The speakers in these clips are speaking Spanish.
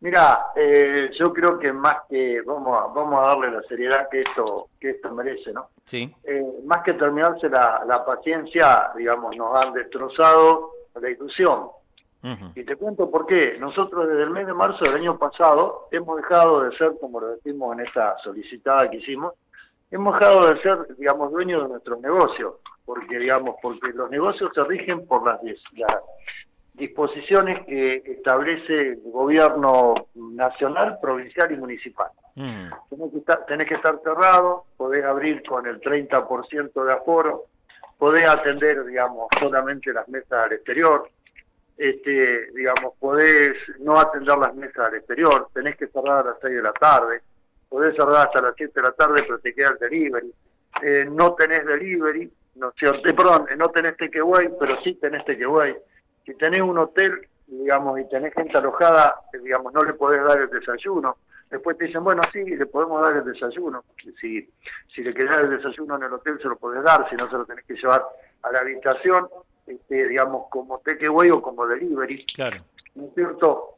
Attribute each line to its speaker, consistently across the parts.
Speaker 1: Mira, eh, yo creo que más que vamos a, vamos a darle la seriedad que esto que esto merece, ¿no?
Speaker 2: Sí.
Speaker 1: Eh, más que terminarse la, la paciencia, digamos, nos han destrozado la ilusión. Y te cuento por qué. Nosotros desde el mes de marzo del año pasado hemos dejado de ser, como lo decimos en esta solicitada que hicimos, hemos dejado de ser, digamos, dueños de nuestros negocios, porque, digamos, porque los negocios se rigen por las, las disposiciones que establece el gobierno nacional, provincial y municipal.
Speaker 2: Mm.
Speaker 1: Tenés que estar, tenés que estar cerrado, podés abrir con el 30% de aforo, podés atender, digamos, solamente las mesas al exterior, este, digamos, podés no atender las mesas al exterior, tenés que cerrar a las 6 de la tarde, podés cerrar hasta las 7 de la tarde, pero te queda el delivery. Eh, no tenés delivery, no, cierto? Eh, perdón, eh, no tenés takeaway, pero sí tenés takeaway. Si tenés un hotel, digamos, y tenés gente alojada, digamos, no le podés dar el desayuno. Después te dicen, bueno, sí, le podemos dar el desayuno. Si, si le querés dar el desayuno en el hotel, se lo podés dar, si no, se lo tenés que llevar a la habitación, este, digamos, como takeaway o como delivery.
Speaker 2: Claro.
Speaker 1: ¿no es cierto?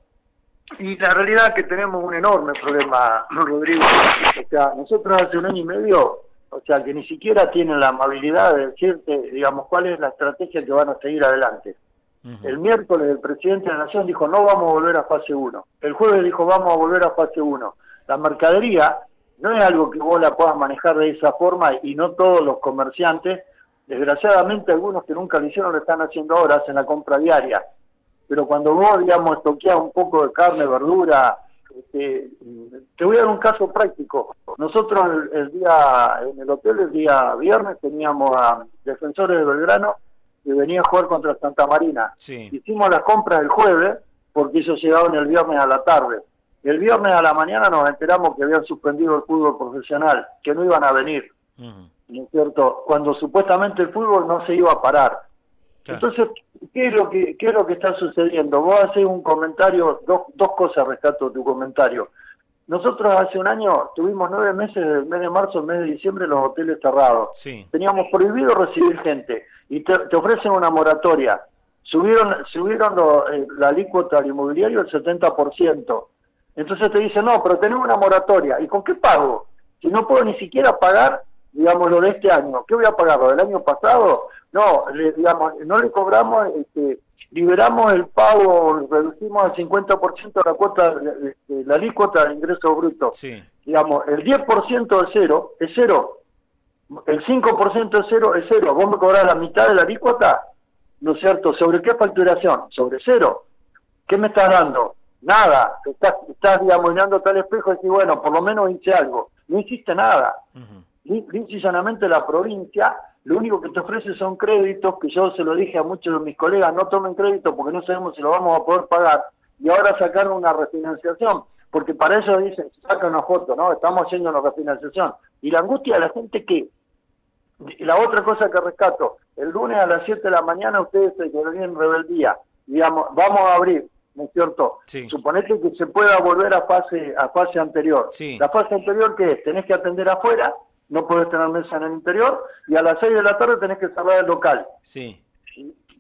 Speaker 1: Y la realidad es que tenemos un enorme problema, Rodrigo. O sea, nosotros hace un año y medio, o sea, que ni siquiera tienen la amabilidad de decirte, digamos, cuál es la estrategia que van a seguir adelante. El miércoles el presidente de la Nación dijo, no vamos a volver a fase 1. El jueves dijo, vamos a volver a fase 1. La mercadería no es algo que vos la puedas manejar de esa forma y no todos los comerciantes. Desgraciadamente algunos que nunca lo hicieron lo están haciendo ahora, hacen la compra diaria. Pero cuando vos, digamos, toqueás un poco de carne, verdura, este, te voy a dar un caso práctico. Nosotros el, el día, en el hotel el día viernes teníamos a defensores de Belgrano que venía a jugar contra Santa Marina.
Speaker 2: Sí.
Speaker 1: Hicimos las compras el jueves porque ellos llegaban el viernes a la tarde. El viernes a la mañana nos enteramos que habían suspendido el fútbol profesional, que no iban a venir. ¿no es cierto? Cuando supuestamente el fútbol no se iba a parar.
Speaker 2: Claro.
Speaker 1: Entonces, ¿qué es lo que qué es lo que está sucediendo? Vos haces un comentario, dos, dos cosas rescato de tu comentario. Nosotros hace un año tuvimos nueve meses, del mes de marzo al mes de diciembre, los hoteles cerrados.
Speaker 2: Sí.
Speaker 1: Teníamos prohibido recibir gente y te, te ofrecen una moratoria. Subieron subieron lo- eh, la alícuota al inmobiliario el 70%. Entonces te dicen, no, pero tenemos una moratoria. ¿Y con qué pago? Si no puedo ni siquiera pagar, digamos, lo de este año. ¿Qué voy a pagar? ¿Lo del año pasado? No, le, digamos, no le cobramos, este, liberamos el pago, reducimos al 50% la cuota, de- la alícuota de ingreso bruto
Speaker 2: Sí.
Speaker 1: digamos, el 10% de cero es cero, el 5% de cero es cero, vos me cobrás la mitad de la alícuota, ¿no es cierto? ¿Sobre qué facturación? Sobre cero. ¿Qué me estás dando? Nada. Estás, estás digamos, mirándote al espejo y decís, bueno, por lo menos hice algo. No hiciste nada. Lisa y llanamente la provincia, lo único que te ofrece son créditos, que yo se lo dije a muchos de mis colegas, no tomen crédito porque no sabemos si lo vamos a poder pagar, y ahora sacaron una refinanciación, porque para eso dicen, saca una foto, ¿no? Estamos haciendo una refinanciación. Y la angustia de la gente que, y la otra cosa que rescato, el lunes a las 7 de la mañana ustedes se quedaron en rebeldía, digamos, vamos a abrir, ¿no es cierto?
Speaker 2: Sí.
Speaker 1: Suponete que se pueda volver a fase a fase anterior.
Speaker 2: Sí.
Speaker 1: La fase anterior que es, tenés que atender afuera, no podés tener mesa en el interior, y a las 6 de la tarde tenés que cerrar el local.
Speaker 2: Sí.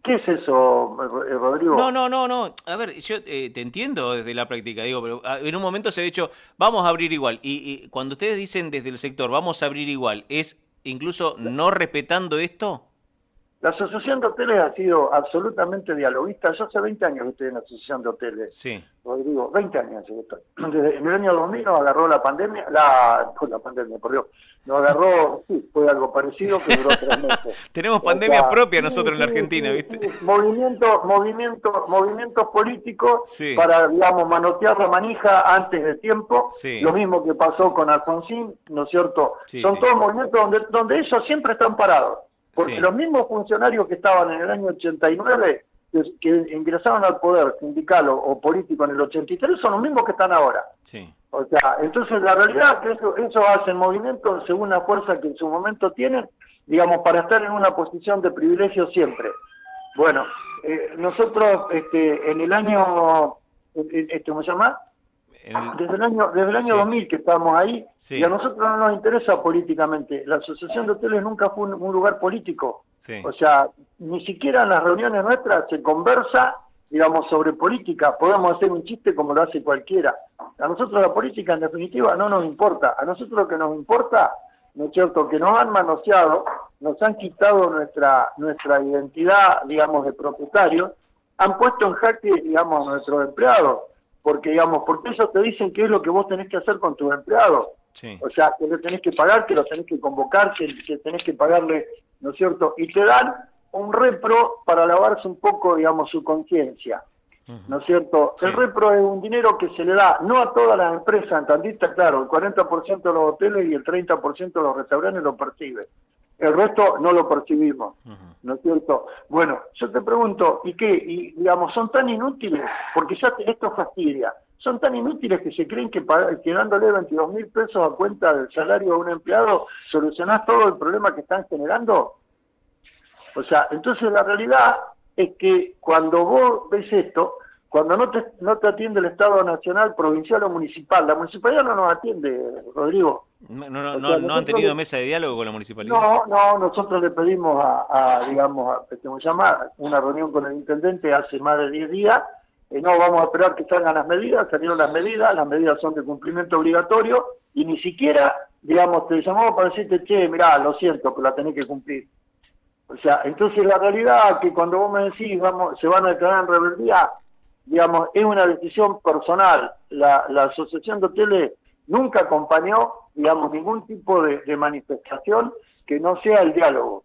Speaker 1: ¿Qué es eso, eh, Rodrigo?
Speaker 2: No, no, no, no. A ver, yo eh, te entiendo desde la práctica, digo, pero ah, en un momento se ha dicho, vamos a abrir igual. Y, y cuando ustedes dicen desde el sector, vamos a abrir igual, ¿es incluso no respetando esto?
Speaker 1: La Asociación de Hoteles ha sido absolutamente dialoguista. Yo hace 20 años que estoy en la Asociación de Hoteles.
Speaker 2: Sí.
Speaker 1: Rodrigo, 20 años que estoy. Desde, en el año 2000 nos agarró la pandemia, la, pandemia, por Dios, nos agarró, sí, fue algo parecido que duró tres meses.
Speaker 2: Tenemos
Speaker 1: O
Speaker 2: pandemia
Speaker 1: sea,
Speaker 2: propia
Speaker 1: sí,
Speaker 2: nosotros en la Argentina,
Speaker 1: sí,
Speaker 2: ¿viste?
Speaker 1: sí. Movimientos, movimientos, movimientos políticos para, digamos, manotear la manija antes de tiempo.
Speaker 2: Sí.
Speaker 1: Lo mismo que pasó con Alfonsín, ¿no es cierto?
Speaker 2: Sí,
Speaker 1: Son todos movimientos donde, donde ellos siempre están parados. Porque
Speaker 2: Sí.
Speaker 1: los mismos funcionarios que estaban en el año 89, que, que ingresaron al poder sindical o, o político en el 83, son los mismos que están ahora.
Speaker 2: Sí.
Speaker 1: O sea, entonces la realidad es que eso, eso hacen movimientos según la fuerza que en su momento tienen, digamos, para estar en una posición de privilegio siempre. Bueno, eh, nosotros este, en el año, eh, eh, este, ¿cómo se llama?
Speaker 2: En el-
Speaker 1: Desde el año, desde el año
Speaker 2: Sí.
Speaker 1: 2000 que estamos ahí,
Speaker 2: Sí.
Speaker 1: y a nosotros no nos interesa políticamente. La Asociación de Hoteles nunca fue un, un lugar político.
Speaker 2: sí.
Speaker 1: O sea, ni siquiera en las reuniones nuestras se conversa digamos, sobre política, podemos hacer un chiste como lo hace cualquiera. A nosotros la política, en definitiva, no nos importa. A nosotros lo que nos importa, ¿no es cierto?, que nos han manoseado, nos han quitado nuestra, nuestra identidad, digamos, de propietario, han puesto en jaque, digamos, a nuestros empleados, porque, digamos, porque ellos te dicen qué es lo que vos tenés que hacer con tus empleados. O sea, que le tenés que pagar, que los tenés que convocar, que, que tenés que pagarle, ¿no es cierto? Y te dan un repro para lavarse un poco, digamos, su conciencia. ¿No es cierto? El repro es un dinero que se le da no a todas las empresas, en Tandita, claro, el 40% de los hoteles y el 30% de los restaurantes lo percibe. El resto no lo percibimos, ¿no es cierto? Bueno, yo te pregunto, ¿y qué? Y, digamos, son tan inútiles, porque ya esto fastidia, son tan inútiles que se creen que, que dándole 22 mil pesos a cuenta del salario a un empleado solucionás todo el problema que están generando. O sea, entonces la realidad es que cuando vos ves esto, cuando no te, no te atiende el Estado Nacional, provincial o municipal, la municipalidad no nos atiende, Rodrigo.
Speaker 2: No, no, no, no han tenido mesa de diálogo con la municipalidad.
Speaker 1: No, no, nosotros le pedimos a, digamos, a, ¿cómo se llama? Una reunión con el intendente hace más de 10 días. Eh, no, vamos a esperar que salgan las medidas, salieron las medidas, las medidas son de cumplimiento obligatorio y ni siquiera, digamos, te llamamos para decirte, che, mirá, lo siento, pero la tenés que cumplir. O sea, entonces la realidad es que cuando vos me decís, vamos, se van a declarar en rebeldía, digamos, es una decisión personal. La, la Asociación de Hoteles nunca acompañó, digamos, ningún tipo de, manifestación que no sea el diálogo.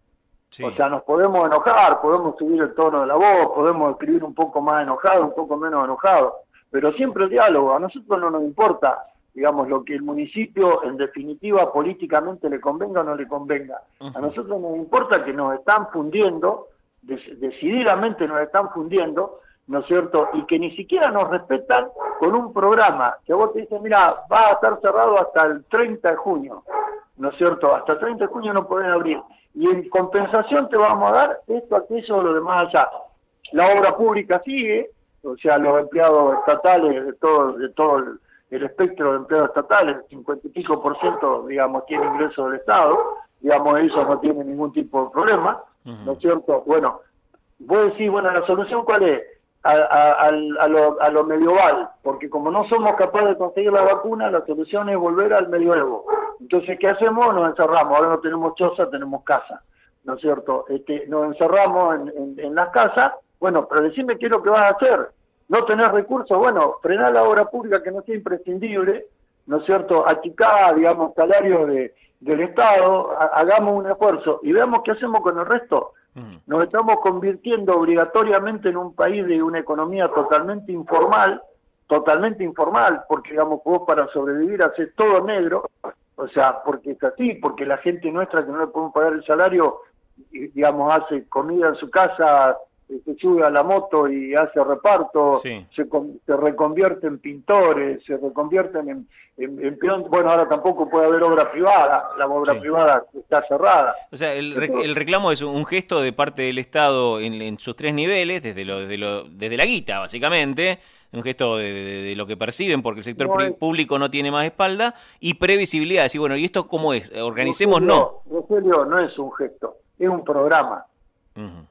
Speaker 1: O sea, nos podemos enojar, podemos subir el tono de la voz, podemos escribir un poco más enojado, un poco menos enojado, pero siempre el diálogo. A nosotros no nos importa digamos, lo que el municipio en definitiva políticamente le convenga o no le convenga. A nosotros nos importa que nos están fundiendo, decididamente nos están fundiendo, ¿no es cierto? Y que ni siquiera nos respetan con un programa que vos te dicen, mira, va a estar cerrado hasta el 30 de junio, ¿no es cierto? Hasta el 30 de junio no pueden abrir. Y en compensación te vamos a dar esto, aquello, lo demás allá. La obra pública sigue, o sea, los empleados estatales de todo, de todo el el espectro de empleados estatales, el 50 y pico por ciento, digamos, tiene ingresos del Estado, digamos, eso no tiene ningún tipo de problema, ¿no es cierto? Bueno, vos decís, bueno, la solución cuál es? A, a, a, lo, a lo medieval, porque como no somos capaces de conseguir la vacuna, la solución es volver al medioevo. Entonces, ¿qué hacemos? Nos encerramos, ahora no tenemos choza, tenemos casa, ¿no es cierto? Este, nos encerramos en, en, las casas, bueno, pero decime qué es lo que vas a hacer no tener recursos, bueno, frenar la obra pública que no sea imprescindible, ¿no es cierto? Achicar, digamos, salarios de, del Estado, hagamos un esfuerzo y veamos qué hacemos con el resto. Nos estamos convirtiendo obligatoriamente en un país de una economía totalmente informal, totalmente informal, porque digamos, vos para sobrevivir haces todo negro, o sea, porque es así, porque la gente nuestra que no le podemos pagar el salario, digamos, hace comida en su casa, se sube a la moto y hace reparto, se, se, reconvierte en pintores, se reconvierten en, en, bueno, ahora tampoco puede haber obra privada, la obra privada está cerrada.
Speaker 2: O sea, el, el, reclamo es un gesto de parte del Estado en, sus tres niveles, desde, lo, desde, lo, desde la guita, básicamente, un gesto de, lo que perciben, porque el sector público no tiene más espalda, y previsibilidad, decir, bueno, ¿y esto cómo es? Organicemos, no.
Speaker 1: Rogelio, no es un gesto, es un programa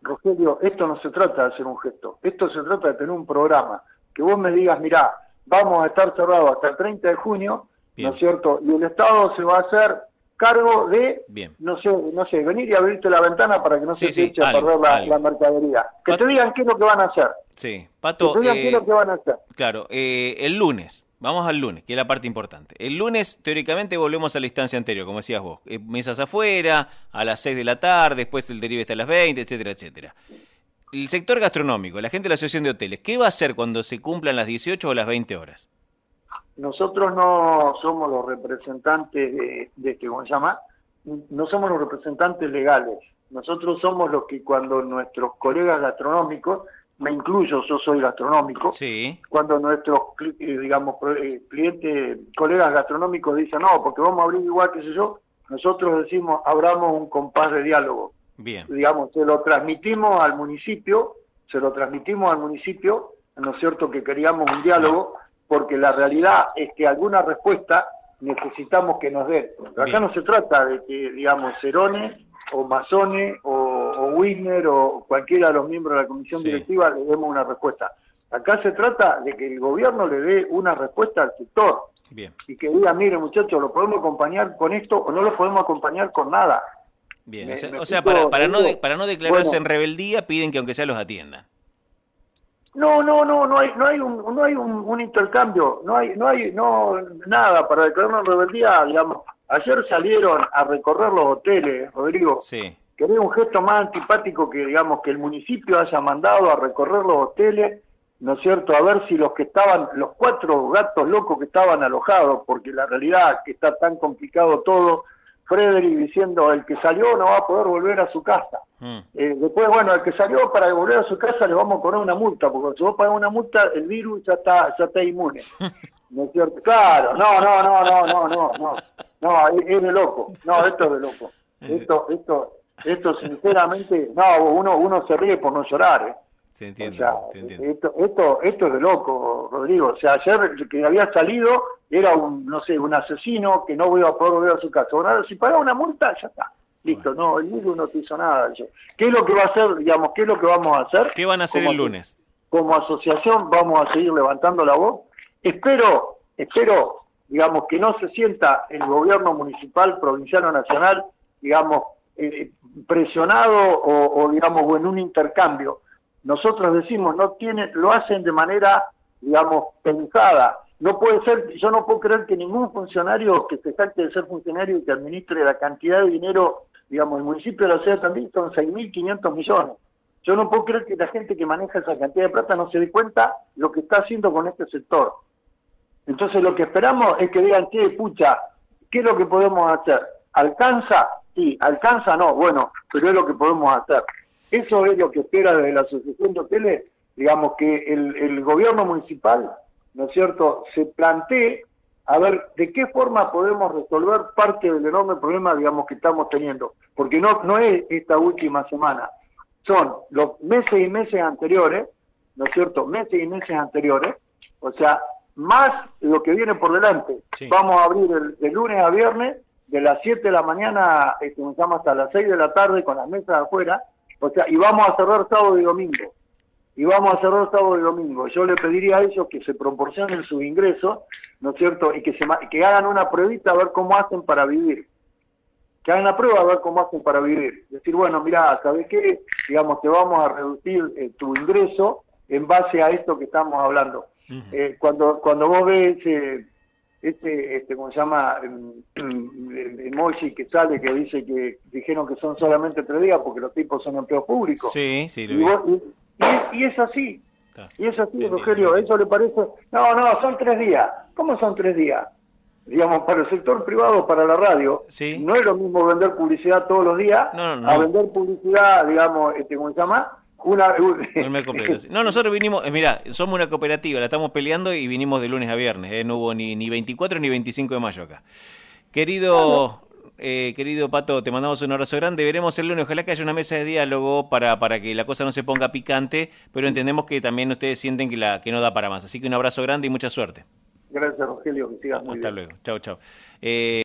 Speaker 1: Rogelio, esto no se trata de hacer un gesto, esto se trata de tener un programa, que vos me digas, mirá, vamos a estar cerrados hasta el 30 de junio, ¿no es cierto? Y el Estado se va a hacer cargo de, no sé, no sé, venir y abrirte la ventana para que no se eche a perder la, mercadería. Que te digan qué es lo que van a hacer.
Speaker 2: Sí, Pato.
Speaker 1: Que te digan qué es lo eh, que van a hacer.
Speaker 2: Claro, eh, el lunes, Vamos al lunes, que es la parte importante. El lunes, teóricamente, volvemos a la instancia anterior, como decías vos. Eh, mesas afuera, a las 6 de la tarde, después el derive está a las 20, etcétera, etcétera. El sector gastronómico, la gente de la Asociación de Hoteles, ¿qué va a hacer cuando se cumplan las 18 o las 20 horas?
Speaker 1: Nosotros no somos los representantes de, de ¿cómo se llama? No somos los representantes legales. Nosotros somos los que cuando nuestros colegas gastronómicos me incluyo, yo soy gastronómico,
Speaker 2: sí.
Speaker 1: cuando nuestros, eh, digamos, eh, clientes, colegas gastronómicos dicen, no, porque vamos a abrir igual, que sé yo, nosotros decimos, abramos un compás de diálogo.
Speaker 2: Bien.
Speaker 1: Digamos, se lo transmitimos al municipio, se lo transmitimos al municipio, ¿no es cierto que queríamos un diálogo? Porque la realidad es que alguna respuesta necesitamos que nos den. Acá no se trata de que, digamos, Cerone o Masone o, o Wisner o cualquiera de los miembros de la comisión directiva le demos una respuesta. Acá se trata de que el gobierno le dé una respuesta al sector. Bien. Y que diga, mire muchachos, lo podemos acompañar con esto o no lo podemos acompañar con nada.
Speaker 2: Bien, o sea, para, para, no para no declararse en rebeldía, piden que aunque sea los atiendan.
Speaker 1: No, no, no, no hay, no hay un, no hay un, intercambio, no hay, no hay, no nada para declararnos en rebeldía, digamos. Ayer salieron a recorrer los hoteles, Rodrigo. Sí. Que un gesto más antipático que, digamos, que el municipio haya mandado a recorrer los hoteles, ¿no es cierto? A ver si los que estaban, los cuatro gatos locos que estaban alojados, porque la realidad que está tan complicado todo, Frederick diciendo el que salió no va a poder volver a su casa. Mm. Eh, después, bueno, el que salió para volver a su casa le vamos a poner una multa, porque si vos pagas una multa, el virus ya está, ya está inmune. ¿No es cierto? Claro, no, no, no, no, no, no, no, no, es, de loco, no, esto es de loco. Esto, esto, esto sinceramente, no, uno, uno se ríe por no llorar, ¿eh?
Speaker 2: Te entiendo, entiendo.
Speaker 1: Esto, esto, esto es de loco, Rodrigo. O sea, ayer que había salido era un, no sé, un asesino que no iba a poder volver a su casa. Bueno, si paga una multa, ya está. Listo, no, el virus no te hizo nada. ¿Qué es lo que va a hacer, digamos, qué es lo que vamos a hacer?
Speaker 2: ¿Qué van a hacer el lunes?
Speaker 1: Como asociación vamos a seguir levantando la voz. Espero, espero, digamos, que no se sienta el gobierno municipal, provincial o nacional, digamos, eh, presionado o, digamos, o en un intercambio nosotros decimos, no tienen, lo hacen de manera, digamos, pensada. No puede ser, yo no puedo creer que ningún funcionario que se salte de ser funcionario y que administre la cantidad de dinero, digamos, el municipio de la ciudad también son 6.500 millones. Yo no puedo creer que la gente que maneja esa cantidad de plata no se dé cuenta lo que está haciendo con este sector. Entonces lo que esperamos es que digan, ¿qué pucha? ¿Qué es lo que podemos hacer? ¿Alcanza? Sí, alcanza no, bueno, pero es lo que podemos hacer. Eso es lo que espera desde la Asociación de Hoteles, digamos que el, gobierno municipal, ¿no es cierto?, se plantee a ver de qué forma podemos resolver parte del enorme problema, digamos, que estamos teniendo. Porque no, no es esta última semana, son los meses y meses anteriores, ¿no es cierto?, meses y meses anteriores, o sea, más lo que viene por delante. Vamos a abrir el, de lunes a viernes, de las 7 de la mañana, eh, comenzamos hasta las 6 de la tarde con las mesas afuera, o sea, y vamos a cerrar sábado y domingo. Y vamos a cerrar sábado y domingo. Yo le pediría a ellos que se proporcionen su ingreso, ¿no es cierto? Y que, se, que hagan una pruebita a ver cómo hacen para vivir. Que hagan la prueba a ver cómo hacen para vivir. Decir, bueno, mira, ¿sabes qué? Digamos, te vamos a reducir eh, tu ingreso en base a esto que estamos hablando. Eh, cuando, cuando vos ves eh, este, este, ¿cómo se llama? El emoji que sale que dice que dijeron que son solamente tres días porque los tipos son empleos públicos.
Speaker 2: Sí, sí,
Speaker 1: lo y, y, es así. Y es así, Rogelio, ¿eso le parece? No, no, son tres días. ¿Cómo son tres días? Digamos, para el sector privado, para la radio, sí. no es lo mismo vender publicidad todos los días a vender publicidad, digamos, este, ¿cómo se llama? Una,
Speaker 2: no, nosotros vinimos, eh, mira, somos una cooperativa, la estamos peleando y vinimos de lunes a viernes, eh, no hubo ni, ni 24 ni 25 de mayo acá. Querido, eh, querido Pato, te mandamos un abrazo grande, veremos el lunes, ojalá que haya una mesa de diálogo para, para que la cosa no se ponga picante, pero entendemos que también ustedes sienten que, la, que no da para más, así que un abrazo grande y mucha suerte.
Speaker 1: Gracias Rogelio, que sigas muy
Speaker 2: Hasta luego, chao, chao. Eh,